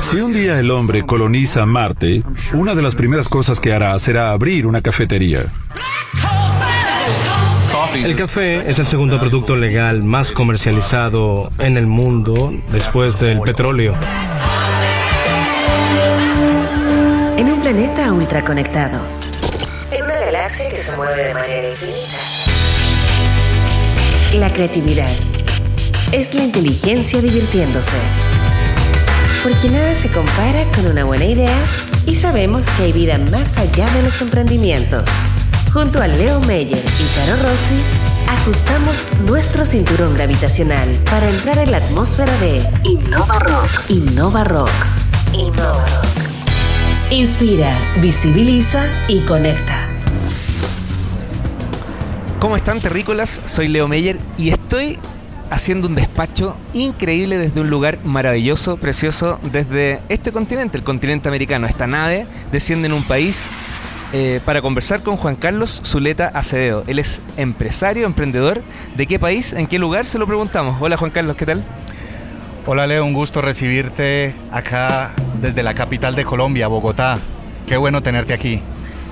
Si un día el hombre coloniza Marte, una de las primeras cosas que hará será abrir una cafetería. El café es el segundo producto legal más comercializado en el mundo después del petróleo. En un planeta ultraconectado. En una galaxia que se mueve de manera infinita. La creatividad es la inteligencia divirtiéndose. Porque nada se compara con una buena idea y sabemos que hay vida más allá de los emprendimientos. Junto a Leo Meyer y Caro Rossi, ajustamos nuestro cinturón gravitacional para entrar en la atmósfera de Innova Rock. Innova Rock. Innova Rock. Inspira, visibiliza y conecta. ¿Cómo están, terrícolas? Soy Leo Meyer y estoy haciendo un despacho increíble desde un lugar maravilloso, precioso, desde este continente, el continente americano. Esta nave desciende en un país eh, para conversar con Juan Carlos Zuleta Acevedo. Él es empresario, emprendedor. ¿De qué país? ¿En qué lugar? Se lo preguntamos. Hola Juan Carlos, ¿qué tal? Hola Leo, un gusto recibirte acá desde la capital de Colombia, Bogotá. Qué bueno tenerte aquí.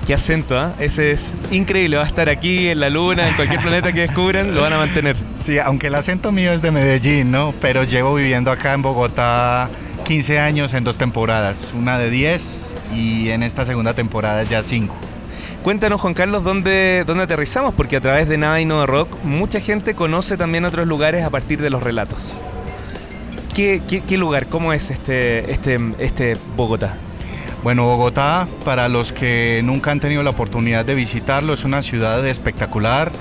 Qué acento, ¿ah? Ese es increíble. Va a estar aquí en la luna, en cualquier planeta que descubran, lo van a mantener. Sí, aunque el acento mío es de Medellín, ¿no? Pero llevo viviendo acá en Bogotá 15 años en dos temporadas. Una de 10 y en esta segunda temporada ya 5. Cuéntanos, Juan Carlos, ¿dónde, dónde aterrizamos, porque a través de Nada y No Rock mucha gente conoce también otros lugares a partir de los relatos. ¿Qué, qué, qué lugar? ¿Cómo es este, este, este Bogotá? Bueno, Bogotá, para los que nunca han tenido la oportunidad de visitarlo, es una ciudad espectacular,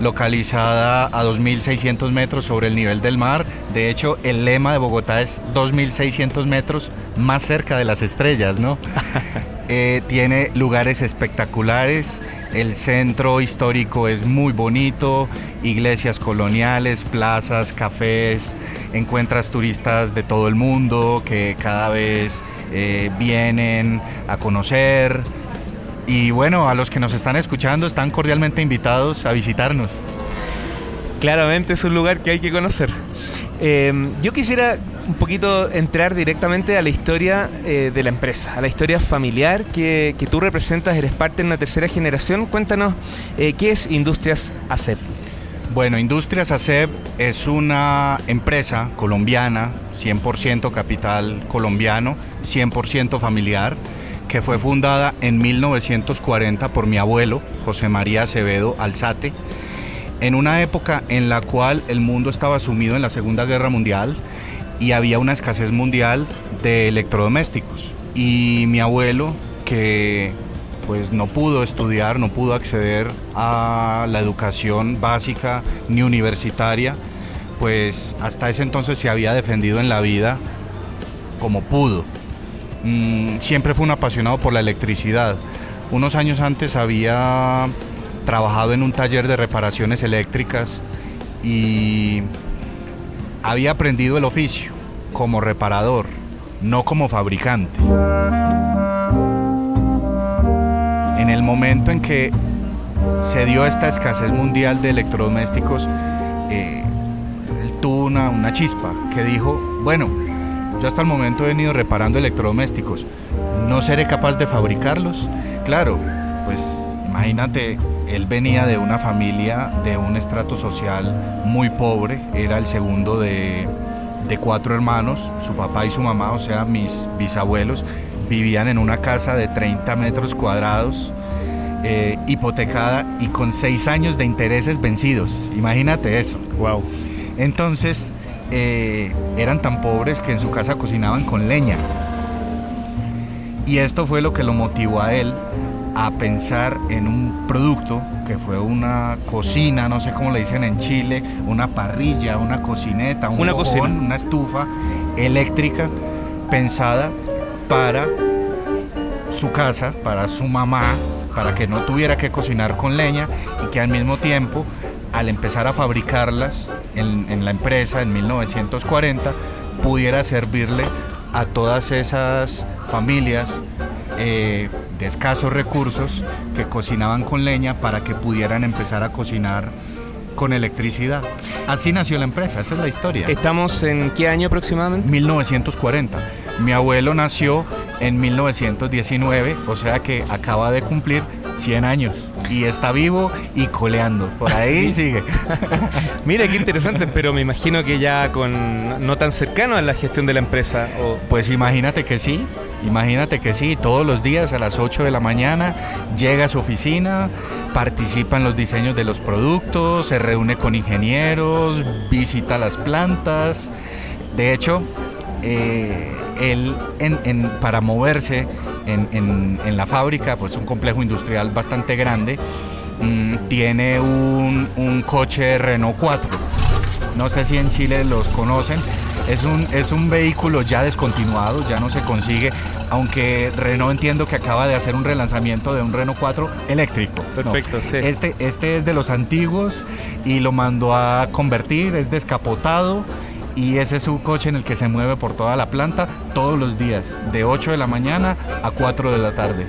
localizada a 2.600 metros sobre el nivel del mar. De hecho, el lema de Bogotá es 2.600 metros más cerca de las estrellas, ¿no? Eh, tiene lugares espectaculares, el centro histórico es muy bonito, iglesias coloniales, plazas, cafés, encuentras turistas de todo el mundo que cada vez eh, vienen a conocer. Y bueno, a los que nos están escuchando están cordialmente invitados a visitarnos. Claramente es un lugar que hay que conocer. Eh, yo quisiera un poquito entrar directamente a la historia eh, de la empresa, a la historia familiar que, que, tú representas, eres parte de una tercera generación. Cuéntanos, eh, ¿qué es Industrias ACEP? Bueno, Industrias ACEP es una empresa colombiana, 100% capital colombiano, 100% familiar, que fue fundada en 1940 por mi abuelo, José María Acevedo Alzate, en una época en la cual el mundo estaba sumido en la Segunda Guerra Mundial y había una escasez mundial de electrodomésticos. Y mi abuelo, que pues no pudo estudiar, no pudo acceder a la educación básica ni universitaria, pues hasta ese entonces se había defendido en la vida como pudo. Mm, siempre fue un apasionado por la electricidad. Unos años antes había trabajado en un taller de reparaciones eléctricas y había aprendido el oficio como reparador, no como fabricante. En el momento en que se dio esta escasez mundial de electrodomésticos, eh, él tuvo una, una chispa que dijo, bueno, yo hasta el momento he venido reparando electrodomésticos, ¿no seré capaz de fabricarlos? Claro, pues imagínate, él venía de una familia de un estrato social muy pobre, era el segundo de, de cuatro hermanos, su papá y su mamá, o sea, mis bisabuelos, vivían en una casa de 30 metros cuadrados, eh, hipotecada y con seis años de intereses vencidos. Imagínate eso. Wow. Entonces, eh, eran tan pobres que en su casa cocinaban con leña. Y esto fue lo que lo motivó a él a pensar en un producto que fue una cocina, no sé cómo le dicen en Chile, una parrilla, una cocineta, un Una estufa eléctrica pensada para su casa, para su mamá, para que no tuviera que cocinar con leña y que al mismo tiempo, al empezar a fabricarlas en, en la empresa en 1940, pudiera servirle a todas esas familias eh, de escasos recursos que cocinaban con leña para que pudieran empezar a cocinar con electricidad. Así nació la empresa, esa es la historia. ¿Estamos en qué año aproximadamente? 1940. Mi abuelo nació en 1919, o sea que acaba de cumplir 100 años y está vivo y coleando. Por ahí sigue. Mira qué interesante, pero me imagino que ya con no tan cercano a la gestión de la empresa. O... Pues imagínate que sí, imagínate que sí, todos los días a las 8 de la mañana llega a su oficina, participa en los diseños de los productos, se reúne con ingenieros, visita las plantas. De hecho, eh, él para moverse en, la fábrica, pues un complejo industrial bastante grande, mm, tiene un, un, coche Renault 4. No sé si en Chile los conocen. Es un, es un vehículo ya descontinuado, ya no se consigue, aunque Renault entiendo que acaba de hacer un relanzamiento de un Renault 4 eléctrico. Perfecto, sí. Este, este es de los antiguos y lo mandó a convertir, es descapotado y ese es su coche en el que se mueve por toda la planta todos los días, de 8 de la mañana a 4 de la tarde.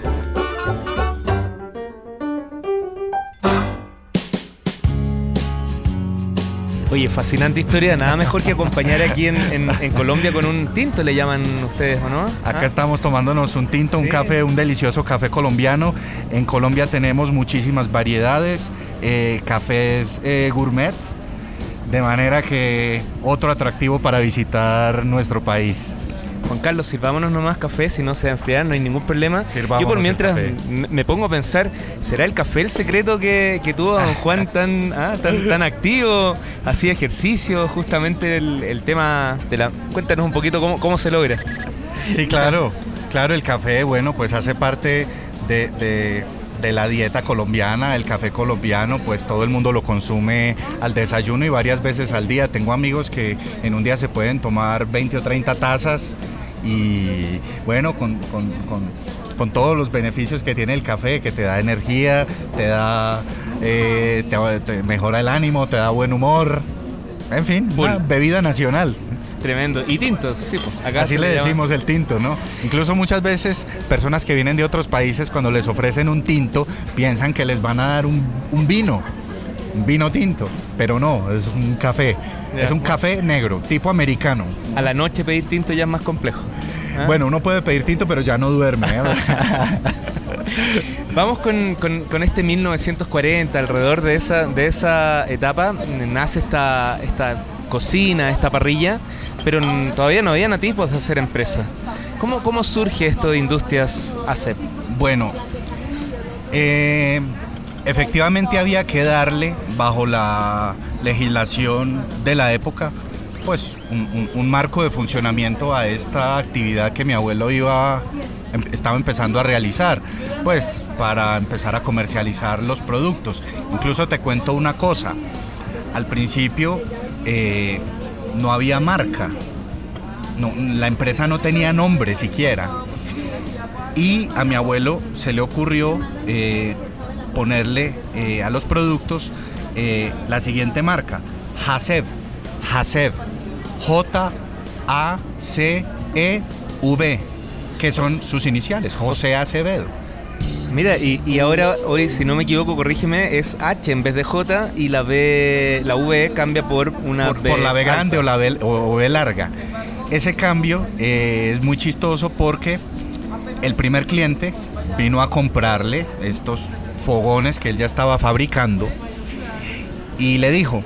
Oye, fascinante historia, nada mejor que acompañar aquí en, Colombia con un tinto, le llaman ustedes, ¿o no? Acá ¿Ah? estamos tomándonos un tinto, un café, un delicioso café colombiano. En Colombia tenemos muchísimas variedades, eh, cafés eh, gourmet, de manera que otro atractivo para visitar nuestro país. Juan Carlos, sirvámonos nomás café, si no se va a enfriar, no hay ningún problema. Yo por mientras me pongo a pensar, ¿será el café el secreto que, tuvo don Juan tan, ah, tan, tan activo? Hacía ejercicio, justamente el, tema de la... Cuéntanos un poquito cómo, cómo se logra. Sí, claro, claro, el café, bueno, pues hace parte de de la dieta colombiana, el café colombiano, pues todo el mundo lo consume al desayuno y varias veces al día. Tengo amigos que en un día se pueden tomar 20 o 30 tazas y bueno, con, todos los beneficios que tiene el café, que te da energía, te da, eh, te, mejora el ánimo, te da buen humor. En fin, una bebida nacional. Tremendo. Y tintos, sí, pues, acá Así le decimos el tinto, ¿no? Incluso muchas veces personas que vienen de otros países cuando les ofrecen un tinto piensan que les van a dar un, vino, un vino tinto, pero no, es un café. es un café negro, tipo americano. A la noche pedir tinto ya es más complejo. ¿ah? Bueno, uno puede pedir tinto, pero ya no duerme. ¿eh? Vamos con, este 1940, alrededor de esa, de esa etapa nace esta, esta cocina, esta parrilla, pero todavía no había nativos de hacer empresa. ¿Cómo, cómo surge esto de Industrias ACEP? Bueno, eh, efectivamente había que darle, bajo la legislación de la época, pues un, marco de funcionamiento a esta actividad que mi abuelo iba em, estaba empezando a realizar, pues para empezar a comercializar los productos. Incluso te cuento una cosa, al principio eh, no había marca, la empresa no tenía nombre siquiera. Y a mi abuelo se le ocurrió eh, ponerle eh, a los productos la siguiente marca, Hasev, Hasev, J-A-C-E-V, que son sus iniciales, José Acevedo. Mira, y, ahora, hoy, si no me equivoco, corrígeme, es H en vez de J y la B, la V cambia por una por, Por la B grande o la B, o, larga. Ese cambio eh, es muy chistoso porque el primer cliente vino a comprarle estos fogones que él ya estaba fabricando y le dijo,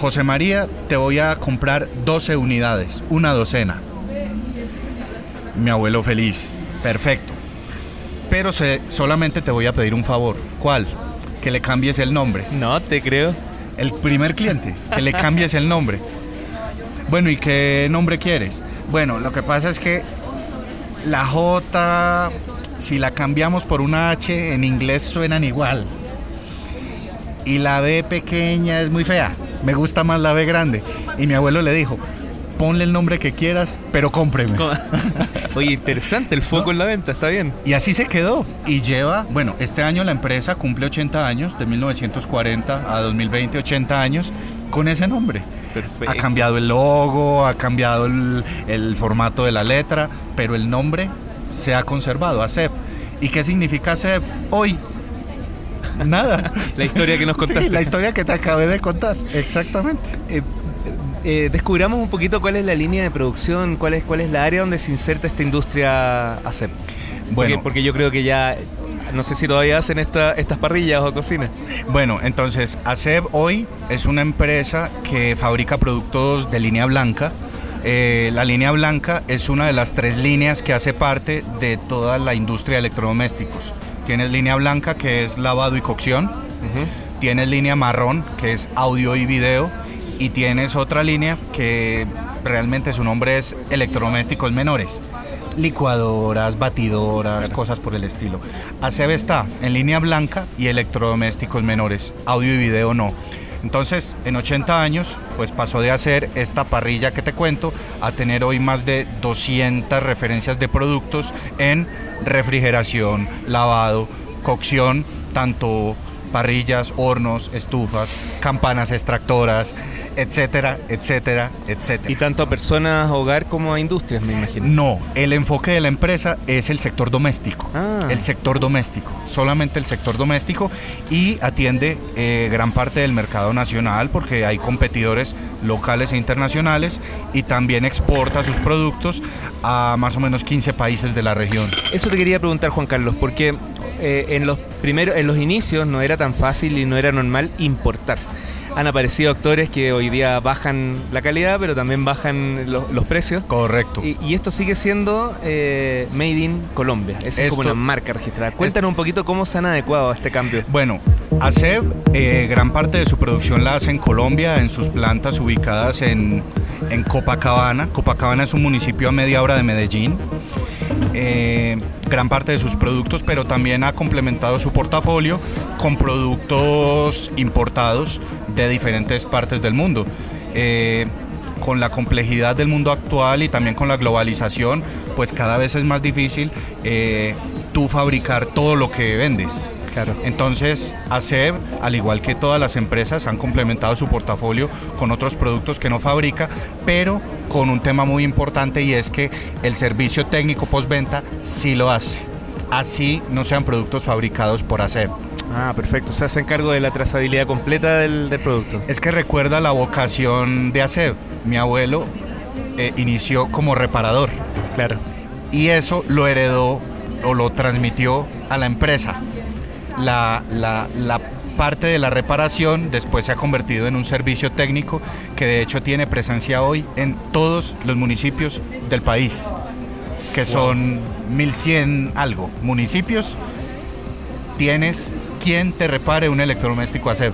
José María, te voy a comprar 12 unidades, una docena. Mi abuelo feliz, perfecto pero solamente te voy a pedir un favor. ¿Cuál? Que le cambies el nombre. No, te creo. El primer cliente, que le cambies el nombre. Bueno, ¿y qué nombre quieres? Bueno, lo que pasa es que la J, si la cambiamos por una H, en inglés suenan igual. Y la B pequeña es muy fea. Me gusta más la B grande. Y mi abuelo le dijo, ponle el nombre que quieras, pero cómpreme. Oye, interesante el foco en la venta, está bien. Y así se quedó. Y lleva, bueno, este año la empresa cumple 80 años, de 1940 a 2020, 80 años, con ese nombre. Perfecto. Ha cambiado el logo, ha cambiado el, formato de la letra, pero el nombre se ha conservado, ACEP. ¿Y qué significa ACEP? Hoy, Nada. la historia que nos contaste. la historia que te acabé de contar, exactamente. Eh, eh, descubramos un poquito cuál es la línea de producción, cuál es, cuál es la área donde se inserta esta industria ACEP. Bueno, porque, porque yo creo que ya no sé si todavía hacen esta, estas parrillas o cocinas. Bueno, entonces ACEB hoy es una empresa que fabrica productos de línea blanca. Eh, la línea blanca es una de las tres líneas que hace parte de toda la industria de electrodomésticos. Tienes línea blanca que es lavado y cocción. Tienes línea marrón que es audio y video. Y tienes otra línea que realmente su nombre es electrodomésticos menores licuadoras, batidoras, cosas por el estilo. ACB está en línea blanca y electrodomésticos menores, audio y video no. Entonces, en 80 años, pues pasó de hacer esta parrilla que te cuento a tener hoy más de 200 referencias de productos en refrigeración, lavado, cocción, tanto parrillas, hornos, estufas, campanas extractoras, etcétera, etcétera, etcétera. ¿Y tanto a personas, hogar como a industrias, me imagino? No, el enfoque de la empresa es el sector doméstico. Ah. El sector doméstico, solamente el sector doméstico y atiende eh, gran parte del mercado nacional porque hay competidores locales e internacionales y también exporta sus productos a más o menos 15 países de la región. Eso te quería preguntar, Juan Carlos, porque eh, en los primeros, en los inicios no era tan fácil y no era normal importar han aparecido actores que hoy día bajan la calidad, pero también bajan los precios. Correcto. Y, esto sigue siendo eh, Made in Colombia. Esa es como una marca registrada. Cuéntanos un poquito cómo se han adecuado a este cambio. Bueno, ACEB, eh, gran parte de su producción la hace en Colombia, en sus plantas ubicadas en, en Copacabana. Copacabana es un municipio a media hora de Medellín. Eh, gran parte de sus productos, pero también ha complementado su portafolio con productos importados de diferentes partes del mundo. Eh, con la complejidad del mundo actual y también con la globalización, pues cada vez es más difícil eh, tú fabricar todo lo que vendes. Claro. Entonces, ACEB, al igual que todas las empresas, han complementado su portafolio con otros productos que no fabrica, pero con un tema muy importante y es que el servicio técnico postventa sí lo hace. Así no sean productos fabricados por ACEB. Ah, perfecto. O sea, se encargo de la trazabilidad completa del, producto. Es que recuerda la vocación de ACEB. Mi abuelo eh, inició como reparador. Claro. Y eso lo heredó o lo transmitió a la empresa. La, la, la parte de la reparación después se ha convertido en un servicio técnico que de hecho tiene presencia hoy en todos los municipios del país, que son 1100 algo municipios. Tienes quien te repare un electrodoméstico ASEB.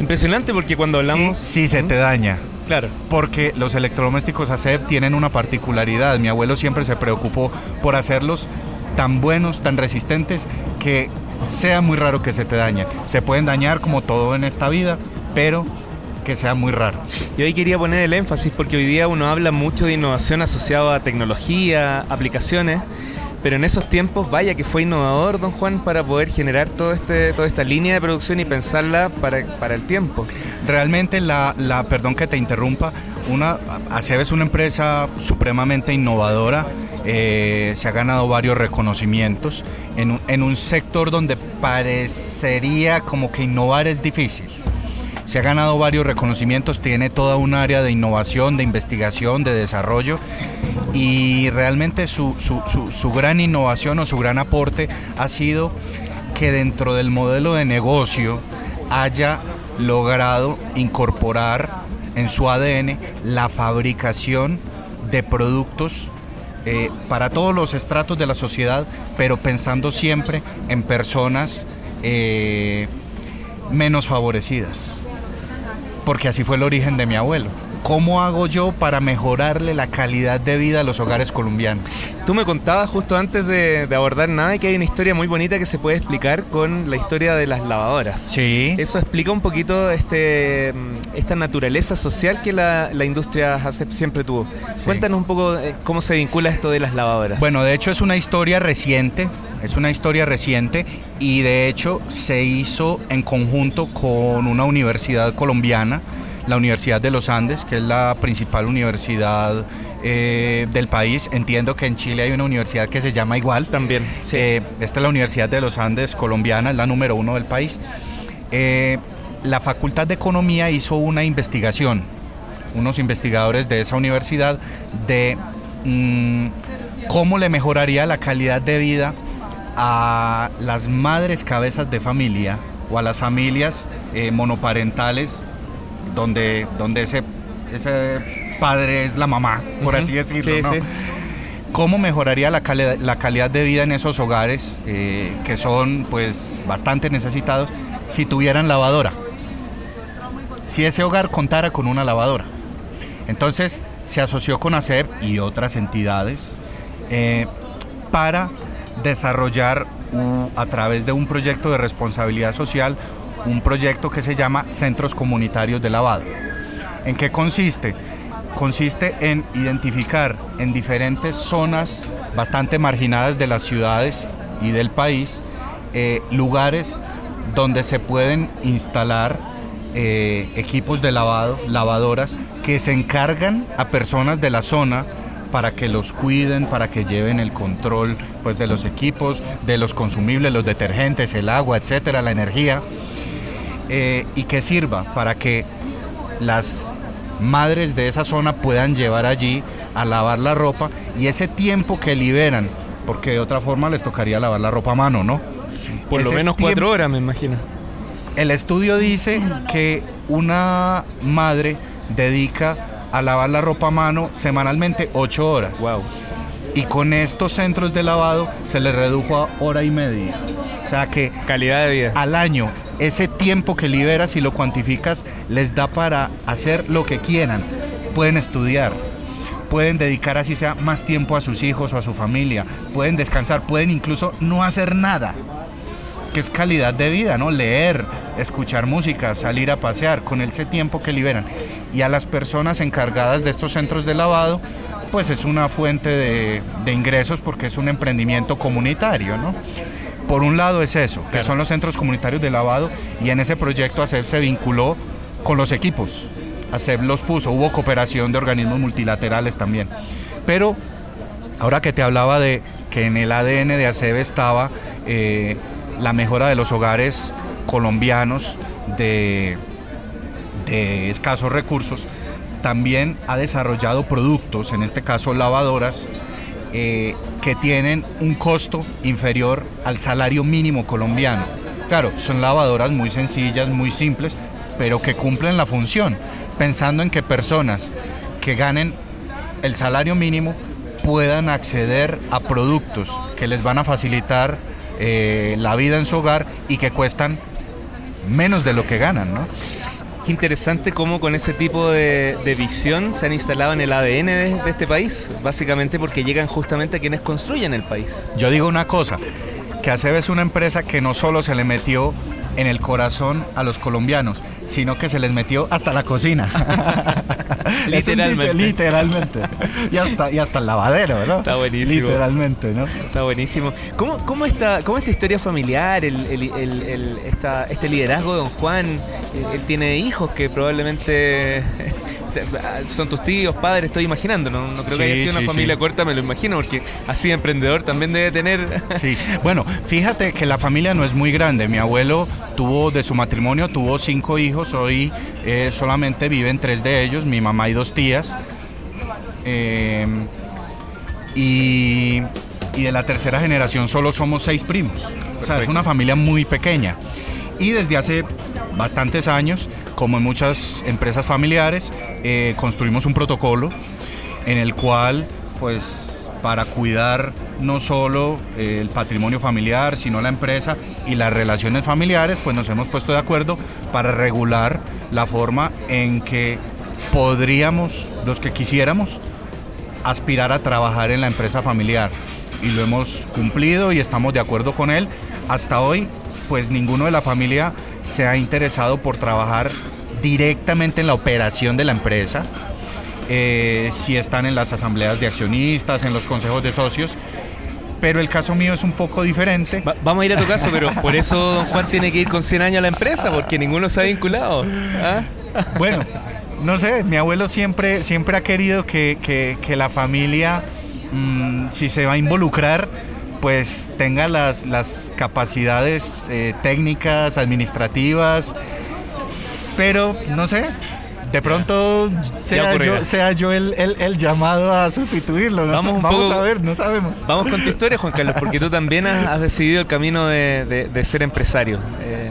Impresionante porque cuando hablamos... Sí, sí se te daña. Claro. Porque los electrodomésticos ASEB tienen una particularidad. Mi abuelo siempre se preocupó por hacerlos tan buenos, tan resistentes, que sea muy raro que se te dañe. Se pueden dañar como todo en esta vida, pero que sea muy raro. Y ahí quería poner el énfasis porque hoy día uno habla mucho de innovación asociada a tecnología, aplicaciones, pero en esos tiempos, vaya que fue innovador, don Juan, para poder generar todo este, toda esta línea de producción y pensarla para, para el tiempo. Realmente, la, la, perdón que te interrumpa, una, ACEB es una empresa supremamente innovadora eh, se ha ganado varios reconocimientos en un, en un sector donde parecería como que innovar es difícil. Se ha ganado varios reconocimientos, tiene toda un área de innovación, de investigación, de desarrollo y realmente su, gran innovación o su gran aporte ha sido que dentro del modelo de negocio haya logrado incorporar en su ADN la fabricación de productos eh, para todos los estratos de la sociedad, pero pensando siempre en personas eh, menos favorecidas. Porque así fue el origen de mi abuelo. ¿Cómo hago yo para mejorarle la calidad de vida a los hogares colombianos? Tú me contabas justo antes de, abordar nada que hay una historia muy bonita que se puede explicar con la historia de las lavadoras. Sí. Eso explica un poquito este, esta naturaleza social que la, industria siempre tuvo. Cuéntanos un poco eh, cómo se vincula esto de las lavadoras. Bueno, de hecho es una historia reciente, es una historia reciente y de hecho se hizo en conjunto con una universidad colombiana la Universidad de los Andes, que es la principal universidad eh, del país. Entiendo que en Chile hay una universidad que se llama igual. También. Eh, esta es la Universidad de los Andes colombiana, es la número uno del país. Eh, la Facultad de Economía hizo una investigación unos investigadores de esa universidad de mm, cómo le mejoraría la calidad de vida a las madres cabezas de familia o a las familias monoparentales donde, donde ese, ese padre es la mamá, por así decirlo. ¿Cómo mejoraría la, la, calidad de vida en esos hogares eh, que son pues bastante necesitados si tuvieran lavadora? Si ese hogar contara con una lavadora. Entonces se asoció con ACEP y otras entidades eh, para desarrollar a través de un proyecto de responsabilidad social un proyecto que se llama Centros Comunitarios de Lavado. ¿En qué consiste? Consiste en identificar en diferentes zonas bastante marginadas de las ciudades y del país eh, lugares donde se pueden instalar eh, equipos de lavado, lavadoras, que se encargan a personas de la zona para que los cuiden, para que lleven el control pues, de los equipos, de los consumibles, los detergentes, el agua, etcétera, la energía. Eh, y que sirva para que las madres de esa zona puedan llevar allí a lavar la ropa y ese tiempo que liberan, porque de otra forma les tocaría lavar la ropa a mano, ¿no? Por lo menos cuatro horas, me imagino. El estudio dice que una madre dedica a lavar la ropa a mano semanalmente ocho horas. Wow. Y con estos centros de lavado se le redujo a hora y media. O sea que calidad de vida. Al año ese tiempo que liberas y lo cuantificas les da para hacer lo que quieran. Pueden estudiar, pueden dedicar así sea más tiempo a sus hijos o a su familia, pueden descansar, pueden incluso no hacer nada, que es calidad de vida, ¿no? Leer, escuchar música, salir a pasear, con ese tiempo que liberan. Y a las personas encargadas de estos centros de lavado, pues es una fuente de, de ingresos porque es un emprendimiento comunitario, ¿no? Por un lado es eso, que son los centros comunitarios de lavado y en ese proyecto ACEP se vinculó con los equipos. ACEP los puso, hubo cooperación de organismos multilaterales también. Pero ahora que te hablaba de que en el ADN de ACEP estaba eh, la mejora de los hogares colombianos de, de escasos recursos, también ha desarrollado productos, en este caso lavadoras, eh, que tienen un costo inferior al salario mínimo colombiano. Claro, son lavadoras muy sencillas, muy simples, pero que cumplen la función, pensando en que personas que ganen el salario mínimo puedan acceder a productos que les van a facilitar eh, la vida en su hogar y que cuestan menos de lo que ganan, ¿no? Interesante cómo con ese tipo de, visión se han instalado en el ADN de, este país, básicamente porque llegan justamente a quienes construyen el país. Yo digo una cosa, que ACEB es una empresa que no solo se le metió en el corazón a los colombianos, sino que se les metió hasta la cocina. literalmente. literalmente. Y hasta, y hasta el lavadero, ¿no? Está buenísimo. Literalmente, ¿no? Está buenísimo. ¿Cómo, cómo, está, cómo esta historia familiar, el, el, este liderazgo de don Juan? Él tiene hijos que probablemente son tus tíos, padres, estoy imaginando, no, no creo que haya sido una familia corta, me lo imagino, porque así emprendedor también debe tener... Sí, bueno, fíjate que la familia no es muy grande, mi abuelo tuvo de su matrimonio, tuvo cinco hijos, hoy eh, solamente viven tres de ellos, mi mamá y dos tías, em, y, y de la tercera generación solo somos seis primos, o sea, es una familia muy pequeña. Y desde hace bastantes años, como en muchas empresas familiares, eh, construimos un protocolo en el cual, pues, para cuidar no solo eh, el patrimonio familiar, sino la empresa y las relaciones familiares, pues nos hemos puesto de acuerdo para regular la forma en que podríamos, los que quisiéramos, aspirar a trabajar en la empresa familiar. Y lo hemos cumplido y estamos de acuerdo con él. Hasta hoy, pues ninguno de la familia se ha interesado por trabajar directamente en la operación de la empresa, eh, si están en las asambleas de accionistas, en los consejos de socios, pero el caso mío es un poco diferente. vamos a ir a tu caso, pero por eso don Juan tiene que ir con 100 años a la empresa, porque ninguno se ha vinculado. ¿ah? Bueno, no sé, mi abuelo siempre, siempre ha querido que, la familia, mm, si se va a involucrar, pues tenga las, las capacidades eh, técnicas, administrativas, pero no sé, De pronto sea yo, sea yo el, el, llamado a sustituirlo. Vamos, Vamos a ver, no sabemos. Vamos con tu historia, Juan Carlos, porque tú también has, decidido el camino de, de, ser empresario. Eh,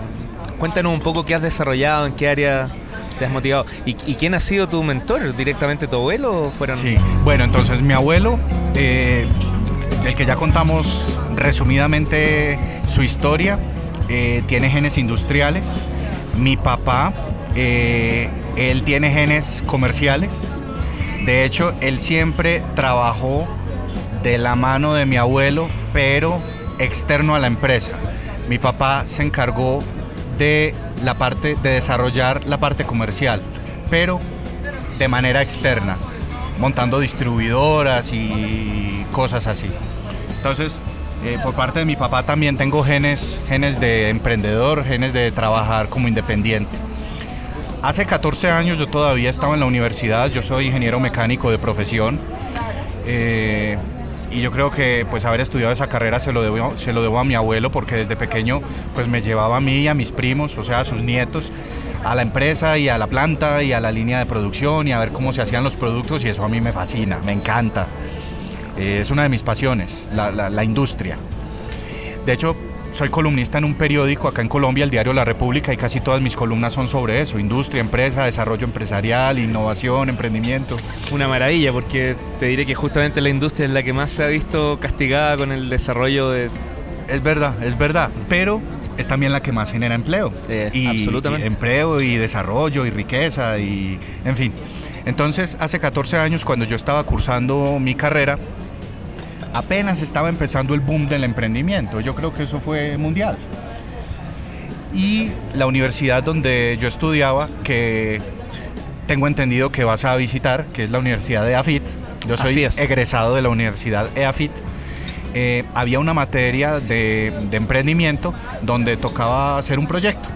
cuéntanos un poco qué has desarrollado, en qué área te has motivado. ¿Y, quién ha sido tu mentor? ¿Directamente tu abuelo o fueron...? Sí, bueno, entonces mi abuelo, eh, del que ya contamos resumidamente su historia, eh, tiene genes industriales. Mi papá, eh, él tiene genes comerciales. De hecho, él siempre trabajó de la mano de mi abuelo, pero externo a la empresa. Mi papá se encargó de la parte de desarrollar la parte comercial, pero de manera externa, montando distribuidoras y cosas así. Entonces, eh, por parte de mi papá también tengo genes, genes de emprendedor, genes de trabajar como independiente. Hace 14 años yo todavía estaba en la universidad, yo soy ingeniero mecánico de profesión. Eh, y yo creo que pues haber estudiado esa carrera se lo debo, se lo debo a mi abuelo porque desde pequeño pues me llevaba a mí y a mis primos, o sea, a sus nietos, a la empresa y a la planta y a la línea de producción y a ver cómo se hacían los productos y eso a mí me fascina, me encanta. Eh, es una de mis pasiones, la, la industria. De hecho, soy columnista en un periódico acá en Colombia, el diario La República, y casi todas mis columnas son sobre eso, industria, empresa, desarrollo empresarial, innovación, emprendimiento. Una maravilla, porque te diré que justamente la industria es la que más se ha visto castigada con el desarrollo de... Es verdad, es verdad, pero es también la que más genera empleo. Eh, y, absolutamente. empleo y desarrollo y riqueza y, en fin. Entonces, hace 14 años, cuando yo estaba cursando mi carrera, apenas estaba empezando el boom del emprendimiento. Yo creo que eso fue mundial. Y la universidad donde yo estudiaba, que tengo entendido que vas a visitar, que es la Universidad de AFIT. Yo soy egresado de la Universidad EAFIT. Eh, había una materia de, emprendimiento donde tocaba hacer un proyecto.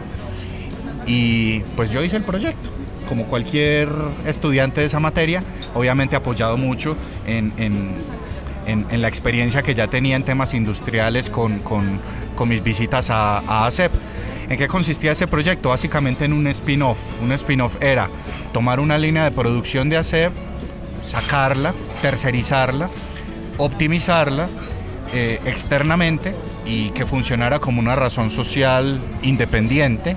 Y pues yo hice el proyecto como cualquier estudiante de esa materia, obviamente apoyado mucho en, en, la experiencia que ya tenía en temas industriales con, mis visitas a, a ACEP. ¿En qué consistía ese proyecto? Básicamente en un spin-off. Un spin-off era tomar una línea de producción de ACEP, sacarla, tercerizarla, optimizarla eh, externamente y que funcionara como una razón social independiente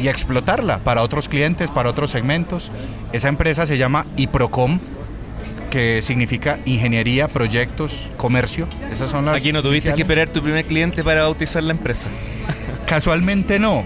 y explotarla para otros clientes, para otros segmentos. Esa empresa se llama IPROCOM, que significa ingeniería, proyectos, comercio. Esas son las. Aquí no tuviste que esperar tu primer cliente para bautizar la empresa. Casualmente no.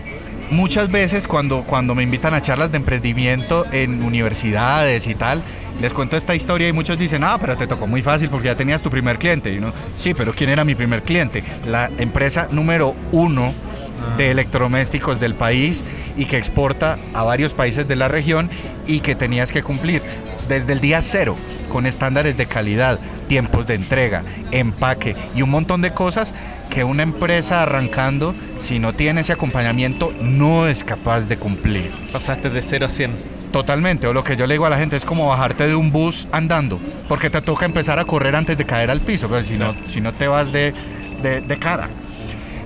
Muchas veces cuando, cuando me invitan a charlas de emprendimiento en universidades y tal, les cuento esta historia y muchos dicen, ah, pero te tocó muy fácil porque ya tenías tu primer cliente. Y uno, sí, pero ¿quién era mi primer cliente? La empresa número uno ah. de electrodomésticos del país y que exporta a varios países de la región y que tenías que cumplir desde el día cero con estándares de calidad, tiempos de entrega, empaque y un montón de cosas que una empresa arrancando, si no tiene ese acompañamiento, no es capaz de cumplir. Pasaste de 0 a 100. Totalmente, o lo que yo le digo a la gente es como bajarte de un bus andando, porque te toca empezar a correr antes de caer al piso, pero si, no, si no te vas de, de cara.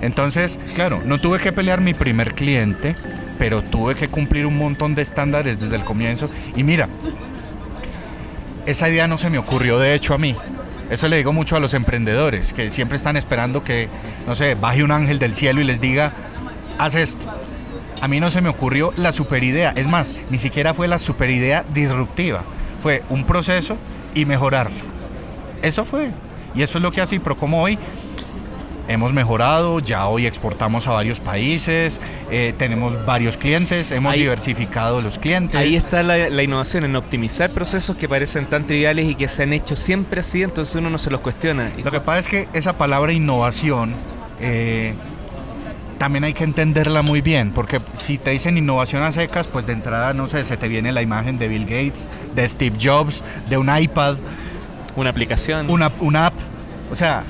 Entonces, claro, no tuve que pelear mi primer cliente, pero tuve que cumplir un montón de estándares desde el comienzo. Y mira, esa idea no se me ocurrió de hecho a mí. Eso le digo mucho a los emprendedores, que siempre están esperando que, no sé, baje un ángel del cielo y les diga, haz esto. A mí no se me ocurrió la super idea. Es más, ni siquiera fue la super idea disruptiva. Fue un proceso y mejorarlo. Eso fue. Y eso es lo que hace como hoy hemos mejorado, ya hoy exportamos a varios países, eh, tenemos varios clientes, hemos diversificado los clientes. Ahí está la, innovación, en optimizar procesos que parecen tan triviales y que se han hecho siempre así, entonces uno no se los cuestiona. Lo que pasa es que esa palabra innovación... Eh, también hay que entenderla muy bien, porque si te dicen innovación a secas, pues de entrada, no sé, se te viene la imagen de Bill Gates, de Steve Jobs, de un iPad. Una aplicación. Una, una app. O sea,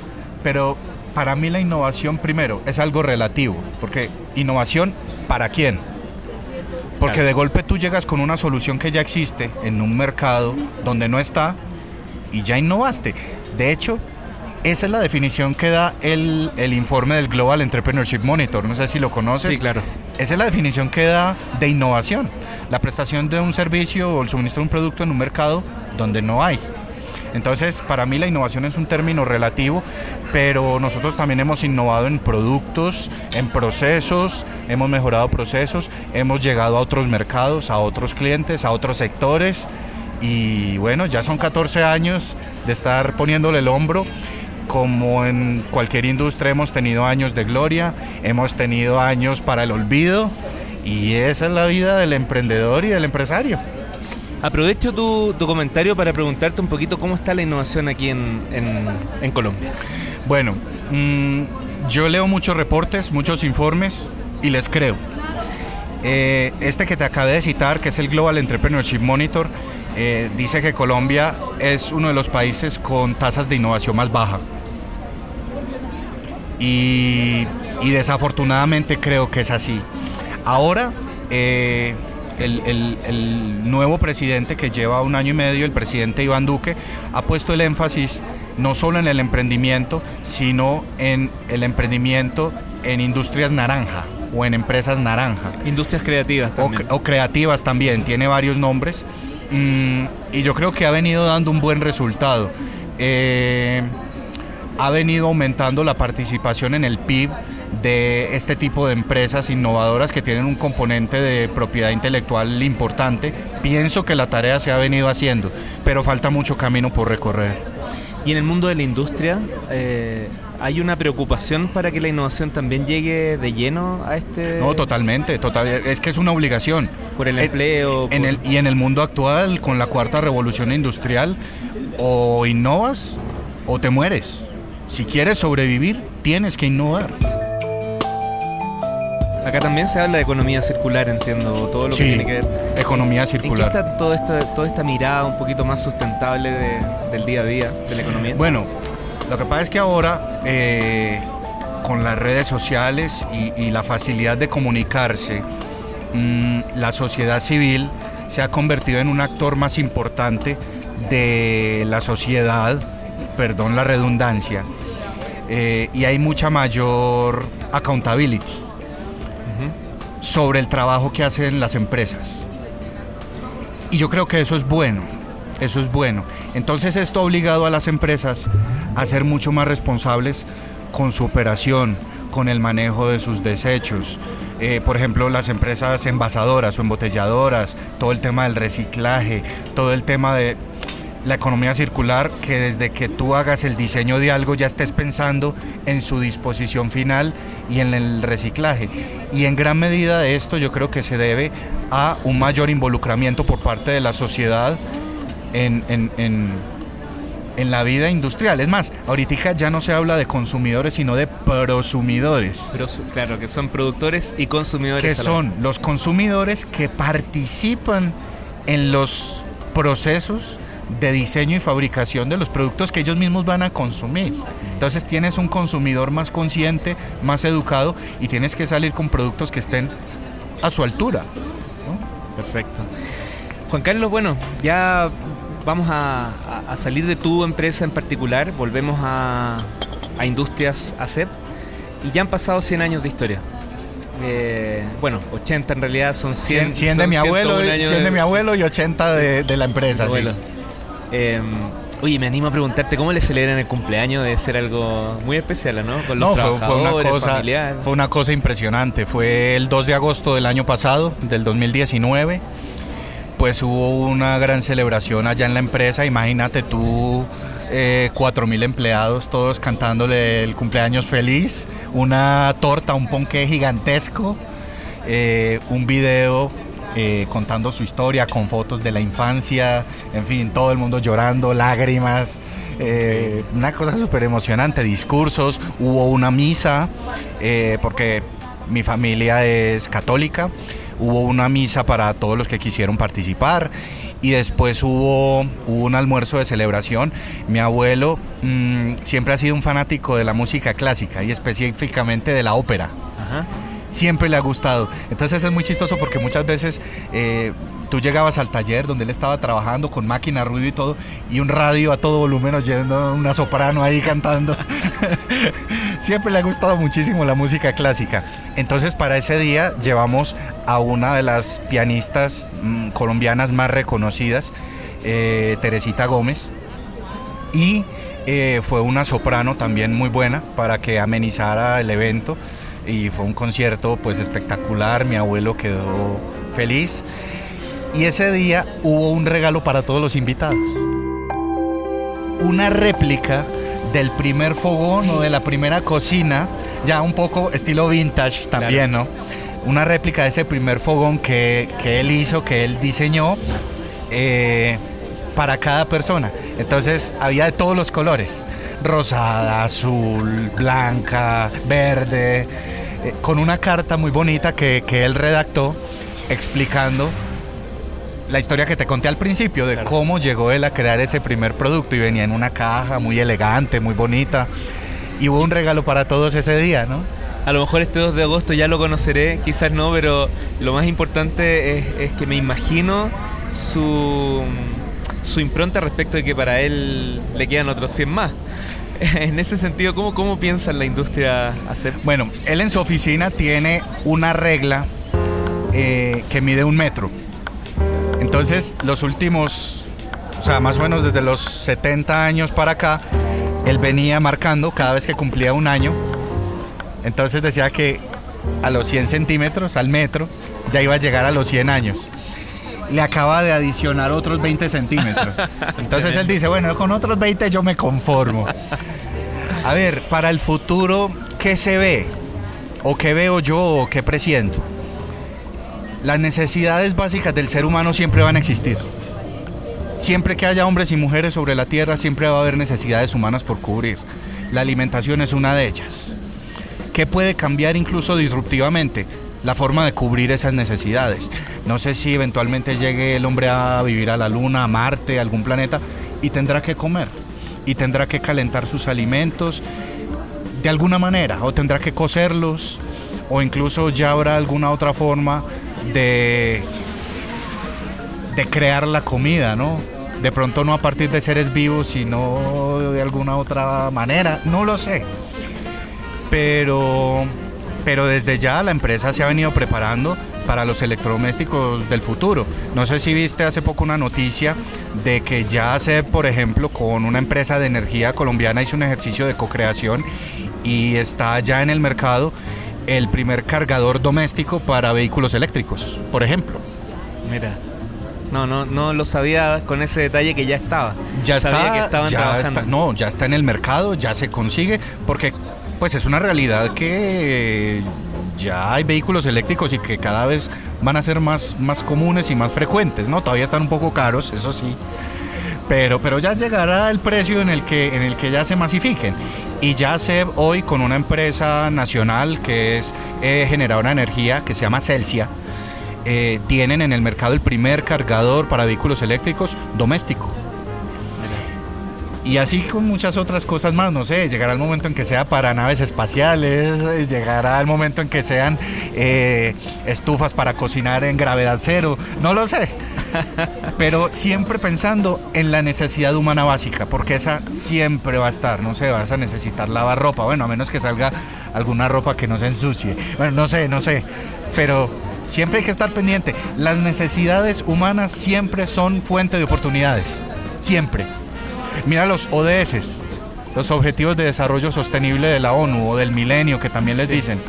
pero para mí la innovación primero es algo relativo, porque innovación para quién? Porque de golpe tú llegas con una solución que ya existe en un mercado donde no está y ya innovaste. De hecho, esa es la definición que da el, el, informe del Global Entrepreneurship Monitor. No sé si lo conoces. Sí, claro. Esa es la definición que da de innovación. la prestación de un servicio o el suministro de un producto en un mercado donde no hay. Entonces, para mí la innovación es un término relativo, pero nosotros también hemos innovado en productos, en procesos, hemos mejorado procesos, hemos llegado a otros mercados, a otros clientes, a otros sectores y bueno, ya son 14 años de estar poniéndole el hombro. Como en cualquier industria hemos tenido años de gloria, hemos tenido años para el olvido y esa es la vida del emprendedor y del empresario. Aprovecho tu, comentario para preguntarte un poquito cómo está la innovación aquí en, Colombia. Bueno, mm, yo leo muchos reportes, muchos informes y les creo. Eh, este que te acabé de citar, que es el Global Entrepreneurship Monitor, eh, dice que Colombia es uno de los países con tasas de innovación más baja. Y, desafortunadamente creo que es así. Ahora, eh, el, nuevo presidente que lleva un año y medio, el presidente Iván Duque, ha puesto el énfasis no solo en el emprendimiento, sino en el emprendimiento en industrias naranja o en empresas naranja. Industrias creativas también. O, creativas también, tiene varios nombres. Mm, y yo creo que ha venido dando un buen resultado. Eh, ha venido aumentando la participación en el PIB de este tipo de empresas innovadoras que tienen un componente de propiedad intelectual importante. Pienso que la tarea se ha venido haciendo, pero falta mucho camino por recorrer. Y en el mundo de la industria, eh, ¿hay una preocupación para que la innovación también llegue de lleno a este...? No, totalmente, total, es que es una obligación. Por el empleo. En el, y en el mundo actual, con la cuarta revolución industrial, o innovas o te mueres. Si quieres sobrevivir, tienes que innovar. Acá también se habla de economía circular, entiendo, todo lo que tiene que ver. Economía circular. ¿En qué está todo esto, toda esta mirada un poquito más sustentable del día a día de la economía? Bueno, lo que pasa es que ahora, eh, con las redes sociales y, la facilidad de comunicarse, mm, la sociedad civil se ha convertido en un actor más importante de la sociedad, perdón la redundancia, eh, y hay mucha mayor accountability sobre el trabajo que hacen las empresas. Y yo creo que eso es bueno, eso es bueno. Entonces esto ha obligado a las empresas a ser mucho más responsables con su operación, con el manejo de sus desechos. Eh, por ejemplo, las empresas envasadoras o embotelladoras, todo el tema del reciclaje, todo el tema de la economía circular, que desde que tú hagas el diseño de algo ya estés pensando en su disposición final y en el reciclaje. Y en gran medida de esto yo creo que se debe a un mayor involucramiento por parte de la sociedad en, en, la vida industrial. Es más, ahorita ya no se habla de consumidores, sino de prosumidores. claro, que son productores y consumidores. Que son los consumidores que participan en los procesos de diseño y fabricación de los productos que ellos mismos van a consumir. Entonces tienes un consumidor más consciente, más educado y tienes que salir con productos que estén a su altura. Perfecto. Juan Carlos, bueno, ya vamos a, salir de tu empresa en particular, volvemos a, a Industrias ACEP y ya han pasado 100 años de historia. Eh, bueno, 80 en realidad son 100. 100, de, mi abuelo, 100 de, mi abuelo y 80 de, la empresa. Sí. Em, oye, me animo a preguntarte cómo le celebran el cumpleaños, debe ser algo muy especial, ¿no? Con los no, fue, una cosa, fue una cosa impresionante. Fue el 2 de agosto del año pasado, del 2019. Pues hubo una gran celebración allá en la empresa. Imagínate tú, eh, 4.000 empleados, todos cantándole el cumpleaños feliz. Una torta, un ponqué gigantesco. Eh, un video eh, contando su historia con fotos de la infancia, en fin, todo el mundo llorando, lágrimas. Eh, una cosa súper emocionante, discursos, hubo una misa, eh, porque mi familia es católica, hubo una misa para todos los que quisieron participar y después hubo, un almuerzo de celebración. Mi abuelo mm, siempre ha sido un fanático de la música clásica y específicamente de la ópera. Ajá siempre le ha gustado. Entonces es muy chistoso porque muchas veces eh, tú llegabas al taller donde él estaba trabajando con máquina ruido y todo, y un radio a todo volumen oyendo una soprano ahí cantando. Siempre le ha gustado muchísimo la música clásica. Entonces para ese día llevamos a una de las pianistas mm, colombianas más reconocidas, eh, Teresita Gómez, y eh, fue una soprano también muy buena para que amenizara el evento y fue un concierto pues espectacular, mi abuelo quedó feliz y ese día hubo un regalo para todos los invitados. Una réplica del primer fogón o de la primera cocina, ya un poco estilo vintage también, ¿no? Una réplica de ese primer fogón que, que él hizo, que él diseñó. Eh, para cada persona. Entonces había de todos los colores, rosada, azul, blanca, verde, eh, con una carta muy bonita que, que, él redactó explicando la historia que te conté al principio de cómo llegó él a crear ese primer producto y venía en una caja muy elegante, muy bonita. Y hubo un regalo para todos ese día, ¿no? A lo mejor este 2 de agosto ya lo conoceré, quizás no, pero lo más importante es, es que me imagino su su impronta respecto de que para él le quedan otros 100 más. En ese sentido, ¿cómo, cómo piensa la industria hacer? Bueno, él en su oficina tiene una regla eh, que mide un metro. Entonces, los últimos, o sea, más o menos desde los 70 años para acá, él venía marcando cada vez que cumplía un año. Entonces decía que a los 100 centímetros, al metro, ya iba a llegar a los 100 años le acaba de adicionar otros 20 centímetros. Entonces él dice, bueno, con otros 20 yo me conformo. A ver, para el futuro, ¿qué se ve? ¿O qué veo yo o qué presiento? Las necesidades básicas del ser humano siempre van a existir. Siempre que haya hombres y mujeres sobre la Tierra, siempre va a haber necesidades humanas por cubrir. La alimentación es una de ellas. ¿Qué puede cambiar incluso disruptivamente? La forma de cubrir esas necesidades. No sé si eventualmente llegue el hombre a vivir a la Luna, a Marte, a algún planeta, y tendrá que comer, y tendrá que calentar sus alimentos de alguna manera, o tendrá que cocerlos, o incluso ya habrá alguna otra forma de, de crear la comida, ¿no? De pronto no a partir de seres vivos, sino de alguna otra manera, no lo sé. Pero pero desde ya la empresa se ha venido preparando para los electrodomésticos del futuro. No sé si viste hace poco una noticia de que ya hace, por ejemplo, con una empresa de energía colombiana hizo un ejercicio de co-creación y está ya en el mercado el primer cargador doméstico para vehículos eléctricos, por ejemplo. Mira. No, no, no lo sabía con ese detalle que ya estaba. Ya está, ya está, no, ya está en el mercado, ya se consigue, porque pues es una realidad que ya hay vehículos eléctricos y que cada vez van a ser más, más comunes y más frecuentes, ¿no? Todavía están un poco caros, eso sí. Pero, pero ya llegará el precio en el, que, en el que ya se masifiquen. Y ya se hoy con una empresa nacional que es eh, generadora de energía, que se llama Celsia, eh, tienen en el mercado el primer cargador para vehículos eléctricos doméstico. Y así con muchas otras cosas más, no sé, llegará el momento en que sea para naves espaciales, llegará el momento en que sean eh, estufas para cocinar en gravedad cero, no lo sé. Pero siempre pensando en la necesidad humana básica, porque esa siempre va a estar, no sé, vas a necesitar lavar ropa, bueno, a menos que salga alguna ropa que no se ensucie. Bueno, no sé, no sé, pero siempre hay que estar pendiente. Las necesidades humanas siempre son fuente de oportunidades, siempre. Mira los ODS, los Objetivos de Desarrollo Sostenible de la ONU o del Milenio, que también les dicen.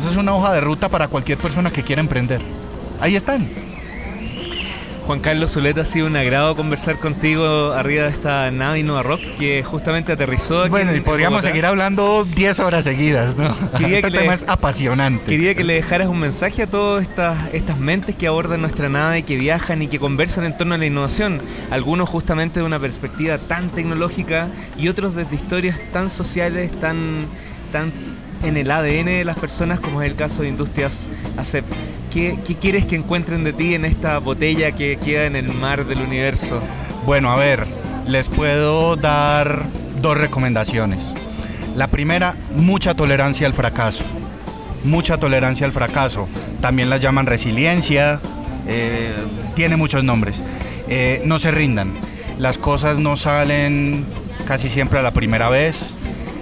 Eso es una hoja de ruta para cualquier persona que quiera emprender. Ahí están. Juan Carlos Zuleta, ha sido un agrado conversar contigo arriba de esta nave Innova Rock que justamente aterrizó aquí Bueno, y podríamos seguir hablando 10 horas seguidas, ¿no? Quería este que tema le- es apasionante. Quería que le dejaras un mensaje a todas estas, estas mentes que abordan nuestra nave, que viajan y que conversan en torno a la innovación. Algunos justamente de una perspectiva tan tecnológica y otros desde historias tan sociales, tan, tan en el ADN de las personas, como es el caso de Industrias ACEP. ¿Qué, quieres que encuentren de ti en esta botella que queda en el mar del universo? Bueno, a ver, les puedo dar dos recomendaciones. La primera, mucha tolerancia al fracaso. Mucha tolerancia al fracaso. También la llaman resiliencia, eh, tiene muchos nombres. Eh, no se rindan. Las cosas no salen casi siempre a la primera vez.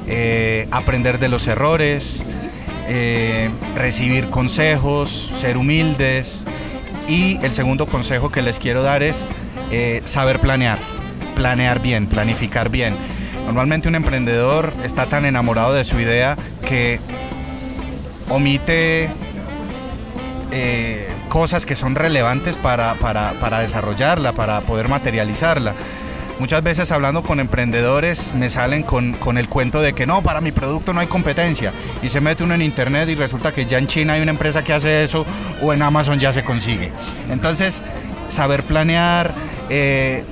Eh, aprender de los errores, recibir consejos, ser humildes. Y el segundo consejo que les quiero dar es saber planear, planear bien, planificar bien. Normalmente un emprendedor está tan enamorado de su idea que omite eh, cosas que son relevantes para, desarrollarla, para poder materializarla. Muchas veces hablando con emprendedores me salen con, el cuento de que no, para mi producto no hay competencia. Y se mete uno en internet y resulta que ya en China hay una empresa que hace eso o en Amazon ya se consigue. Entonces, saber planear eh,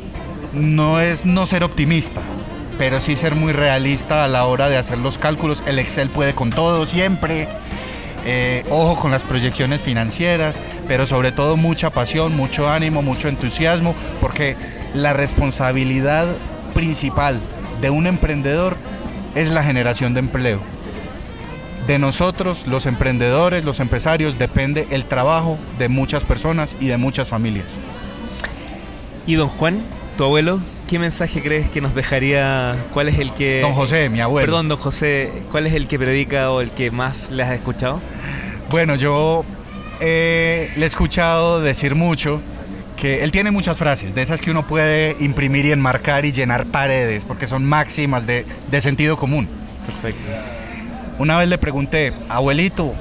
no es no ser optimista, pero sí ser muy realista a la hora de hacer los cálculos. El Excel puede con todo siempre. Eh, ojo con las proyecciones financieras, pero sobre todo mucha pasión, mucho ánimo, mucho entusiasmo, porque la responsabilidad principal de un emprendedor es la generación de empleo. De nosotros, los emprendedores, los empresarios, depende el trabajo de muchas personas y de muchas familias. ¿Y don Juan, tu abuelo, qué mensaje crees que nos dejaría? ¿Cuál es el que... Don José, mi abuelo. Perdón, don José, ¿cuál es el que predica o el que más le has escuchado? Bueno, yo eh, le he escuchado decir mucho que él tiene muchas frases, de esas que uno puede imprimir y enmarcar y llenar paredes, porque son máximas de, de sentido común. Perfecto. Una vez le pregunté, abuelito,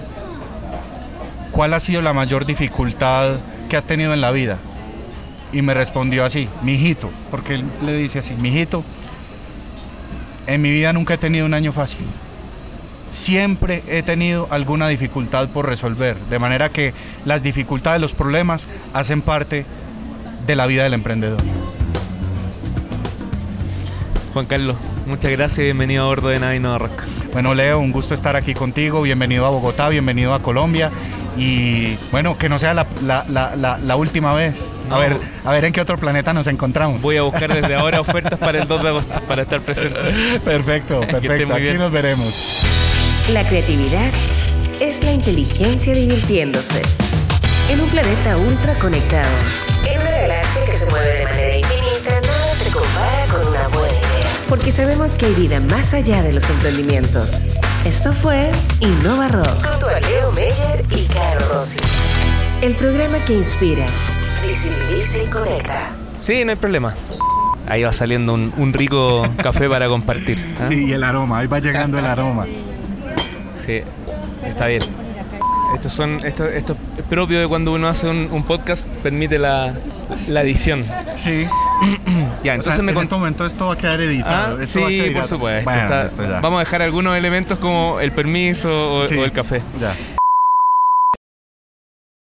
¿cuál ha sido la mayor dificultad que has tenido en la vida? Y me respondió así, mijito, porque él le dice así, mijito, en mi vida nunca he tenido un año fácil siempre he tenido alguna dificultad por resolver, de manera que las dificultades, los problemas hacen parte de la vida del emprendedor. Juan Carlos, muchas gracias y bienvenido a bordo de Navino Rosca. Bueno, Leo, un gusto estar aquí contigo, bienvenido a Bogotá, bienvenido a Colombia y bueno, que no sea la, última vez. A, ver, a ver en qué otro planeta nos encontramos. Voy a buscar desde ahora ofertas para el 2 de agosto para estar presente. Perfecto, perfecto. Aquí nos veremos. La creatividad es la inteligencia divirtiéndose. En un planeta ultra conectado. Que se mueve de manera infinita, nada se compara con una buena idea. Porque sabemos que hay vida más allá de los emprendimientos. Esto fue Innova Rock. Junto a Leo Meyer y Caro Rossi. El programa que inspira, visibiliza y conecta. Sí, no hay problema. Ahí va saliendo un, rico café para compartir. ¿ah? Sí, y el aroma, ahí va llegando el aroma. Sí, está bien. Esto, son, esto, esto es propio de cuando uno hace un, podcast, permite la, la edición. Sí. ya, entonces me en este momento esto va a quedar editado. Ah, sí, por supuesto. Vamos a dejar algunos elementos como el permiso o, o el café. Ya.